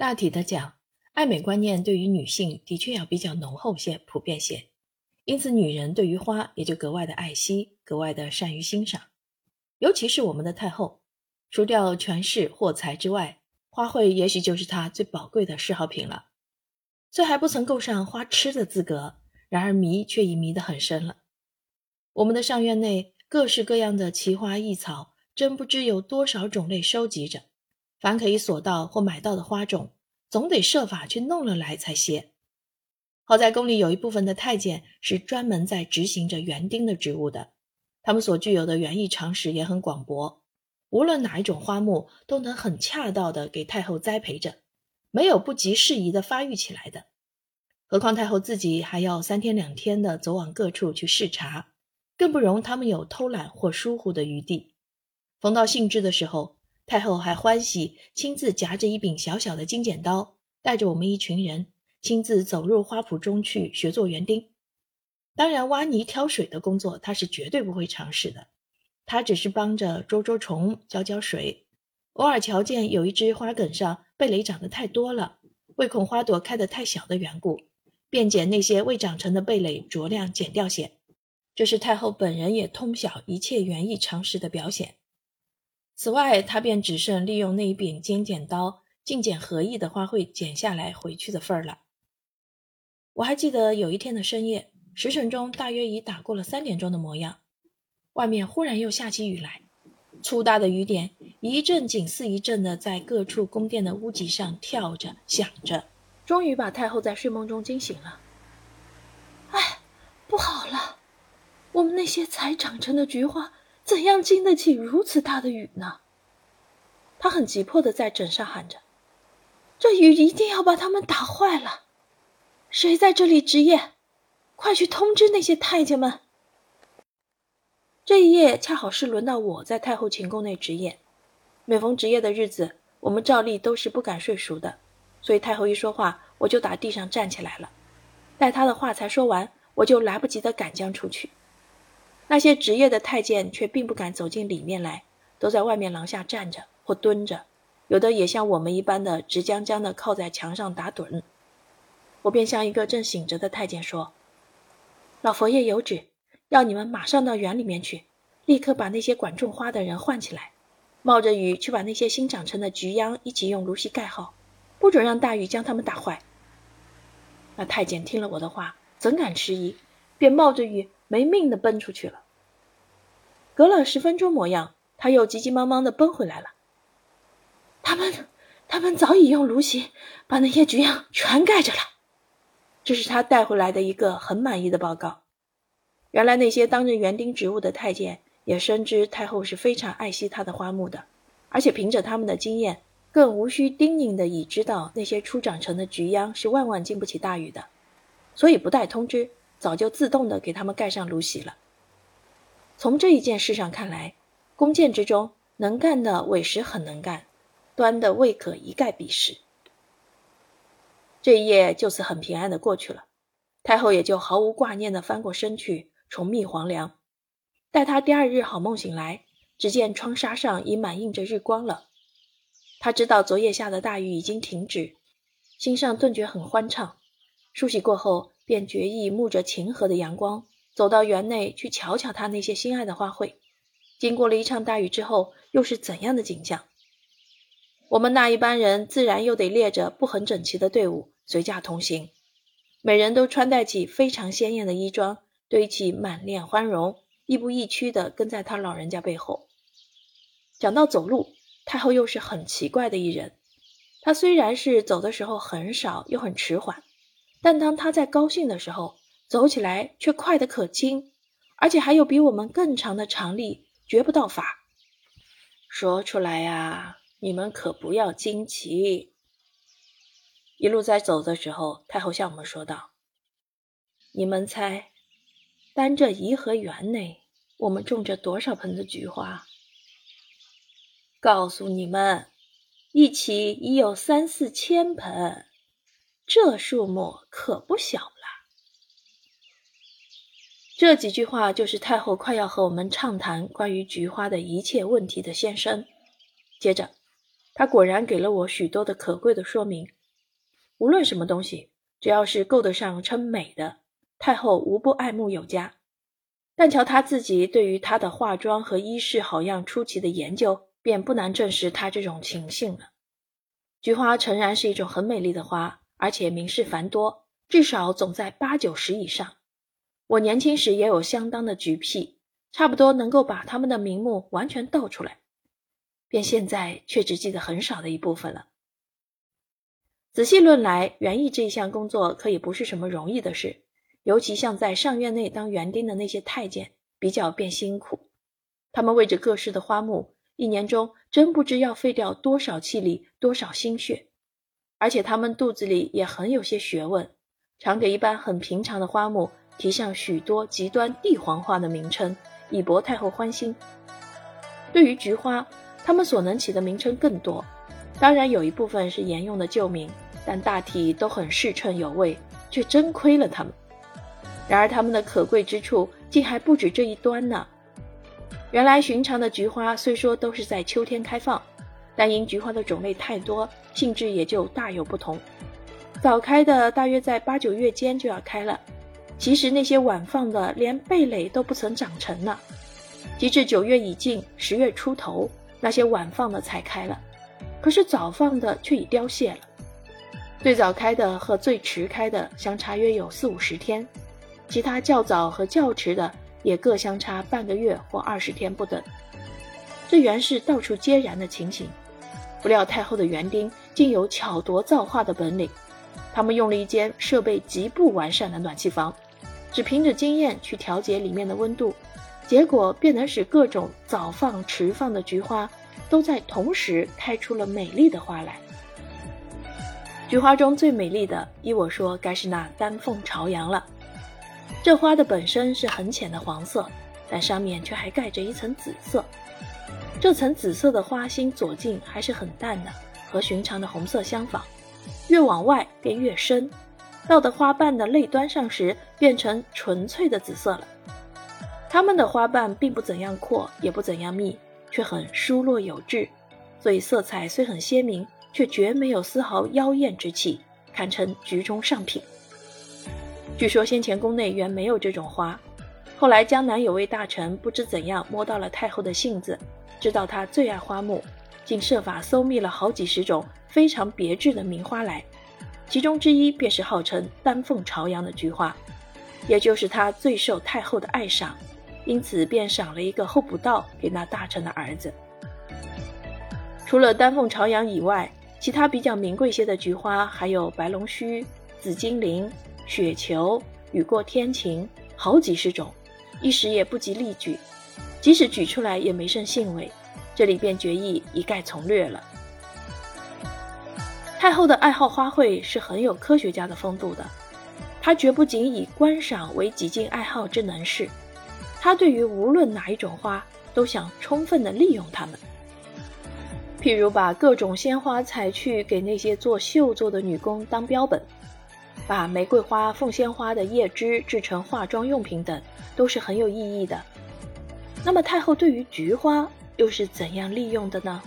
大体的讲，爱美观念对于女性的确要比较浓厚些、普遍些，因此女人对于花也就格外的爱惜，格外的善于欣赏。尤其是我们的太后，除掉权势货财之外，花卉也许就是她最宝贵的嗜好品了。虽还不曾够上花痴的资格，然而迷却已迷得很深了。我们的上院内各式各样的奇花异草，真不知有多少种类收集着。凡可以索到或买到的花种，总得设法去弄了来才歇。好在宫里有一部分的太监是专门在执行着园丁的职务的，他们所具有的园艺常识也很广博，无论哪一种花木都能很恰当的给太后栽培着，没有不及适宜的发育起来的。何况太后自己还要三天两天的走往各处去视察，更不容他们有偷懒或疏忽的余地。逢到兴致的时候。太后还欢喜亲自夹着一柄小小的金剪刀，带着我们一群人亲自走入花圃中去学做园丁。当然，挖泥挑水的工作他是绝对不会尝试的，他只是帮着捉捉虫、浇浇水。偶尔瞧见有一只花梗上蓓蕾长得太多了，为恐花朵开得太小的缘故，便捡那些未长成的蓓蕾酌量剪掉些。这是太后本人也通晓一切园艺常识的表现。此外，他便只剩利用那一柄尖剪刀，尽剪合意的花卉剪下来回去的份儿了。我还记得有一天的深夜，时辰钟大约已打过了三点钟的模样，外面忽然又下起雨来，粗大的雨点一阵紧似一阵的在各处宫殿的屋脊上跳着、响着，终于把太后在睡梦中惊醒了。哎，不好了，我们那些才长成的菊花。怎样经得起如此大的雨呢？他很急迫的在枕上喊着：“这雨一定要把他们打坏了！谁在这里值夜？快去通知那些太监们！”这一夜恰好是轮到我在太后寝宫内值夜。每逢值夜的日子，我们照例都是不敢睡熟的，所以太后一说话，我就打地上站起来了。待她的话才说完，我就来不及的赶将出去。那些职业的太监却并不敢走进里面来，都在外面廊下站着或蹲着，有的也像我们一般的直僵僵的靠在墙上打盹。我便向一个正醒着的太监说：“老佛爷有旨，要你们马上到园里面去，立刻把那些管种花的人唤起来，冒着雨去把那些新长成的菊秧一起用芦席盖好，不准让大雨将它们打坏。”那太监听了我的话，怎敢迟疑，便冒着雨。没命的奔出去了。隔了十分钟模样，他又急急忙忙的奔回来了。他们，他们早已用芦席把那些菊秧全盖着了。这是他带回来的一个很满意的报告。原来那些担任园丁职务的太监也深知太后是非常爱惜她的花木的，而且凭着他们的经验，更无需叮咛的已知道那些初长成的菊秧是万万经不起大雨的，所以不待通知。早就自动的给他们盖上芦席了。从这一件事上看来，弓箭之中能干的委实很能干，端的未可一概鄙视。这一夜就此很平安的过去了，太后也就毫无挂念的翻过身去重觅皇粮。待她第二日好梦醒来，只见窗纱上已满映着日光了。她知道昨夜下的大雨已经停止，心上顿觉很欢畅。梳洗过后。便决意沐着晴和的阳光，走到园内去瞧瞧他那些心爱的花卉。经过了一场大雨之后，又是怎样的景象？我们那一班人自然又得列着不很整齐的队伍随驾同行，每人都穿戴起非常鲜艳的衣装，堆起满脸欢容，亦步亦趋地跟在他老人家背后。讲到走路，太后又是很奇怪的一人。她虽然是走的时候很少，又很迟缓。但当他在高兴的时候，走起来却快得可亲，而且还有比我们更长的长力，绝不到法。说出来呀，你们可不要惊奇。一路在走的时候，太后向我们说道：“你们猜，单这颐和园内，我们种着多少盆的菊花？告诉你们，一起已有三四千盆。”这数目可不小了。这几句话就是太后快要和我们畅谈关于菊花的一切问题的先声。接着，他果然给了我许多的可贵的说明。无论什么东西，只要是够得上称美的，太后无不爱慕有加。但瞧他自己对于她的化妆和衣饰好样出奇的研究，便不难证实他这种情性了。菊花诚然是一种很美丽的花，而且名士繁多，至少总在八九十以上。我年轻时也有相当的局癖，差不多能够把他们的名目完全倒出来，便现在却只记得很少的一部分了。仔细论来，园艺这一项工作可以不是什么容易的事。尤其像在上院内当园丁的那些太监，比较便辛苦。他们为着各式的花木，一年中真不知要费掉多少气力、多少心血。而且他们肚子里也很有些学问，常给一般很平常的花木提上许多极端帝皇花的名称，以博太后欢心。对于菊花，他们所能起的名称更多，当然有一部分是沿用的旧名，但大体都很适称有味，却真亏了他们。然而，他们的可贵之处竟还不止这一端呢。原来，寻常的菊花虽说都是在秋天开放，但因菊花的种类太多，性质也就大有不同。早开的大约在八九月间就要开了，其实那些晚放的连蓓蕾都不曾长成呢。及至九月已尽，十月出头，那些晚放的才开了，可是早放的却已凋谢了。最早开的和最迟开的相差约有四五十天。其他较早和较迟的也各相差半个月或二十天不等，这原是到处皆然的情形。不料太后的园丁竟有巧夺造化的本领，他们用了一间设备极不完善的暖气房，只凭着经验去调节里面的温度，结果便能使各种早放迟放的菊花都在同时开出了美丽的花来。菊花中最美丽的，依我说，该是那丹凤朝阳了。这花的本身是很浅的黄色，但上面却还盖着一层紫色。这层紫色的花心左近还是很淡的，和寻常的红色相仿。越往外便越深，到的花瓣的内端上时，变成纯粹的紫色了。它们的花瓣并不怎样阔，也不怎样密，却很疏落有致，所以色彩虽很鲜明，却绝没有丝毫妖艳之气，堪称局中上品。据说先前宫内原没有这种花，后来江南有位大臣不知怎样摸到了太后的性子，知道她最爱花木，竟设法搜觅了好几十种非常别致的名花来，其中之一便是号称丹凤朝阳的菊花，也就是他最受太后的爱赏，因此便赏了一个候补道给那大臣的儿子。除了丹凤朝阳以外，其他比较名贵些的菊花还有白龙须、紫金铃。雪球、雨过天晴，好几十种，一时也不及例举。即使举出来，也没甚兴味。这里便决意一概从略了。太后的爱好花卉是很有科学家的风度的，她绝不仅以观赏为极尽爱好之能事，她对于无论哪一种花，都想充分的利用它们。譬如把各种鲜花采去给那些做绣作的女工当标本。把玫瑰花、凤仙花的叶枝制成化妆用品等，都是很有意义的。那么太后对于菊花又是怎样利用的呢？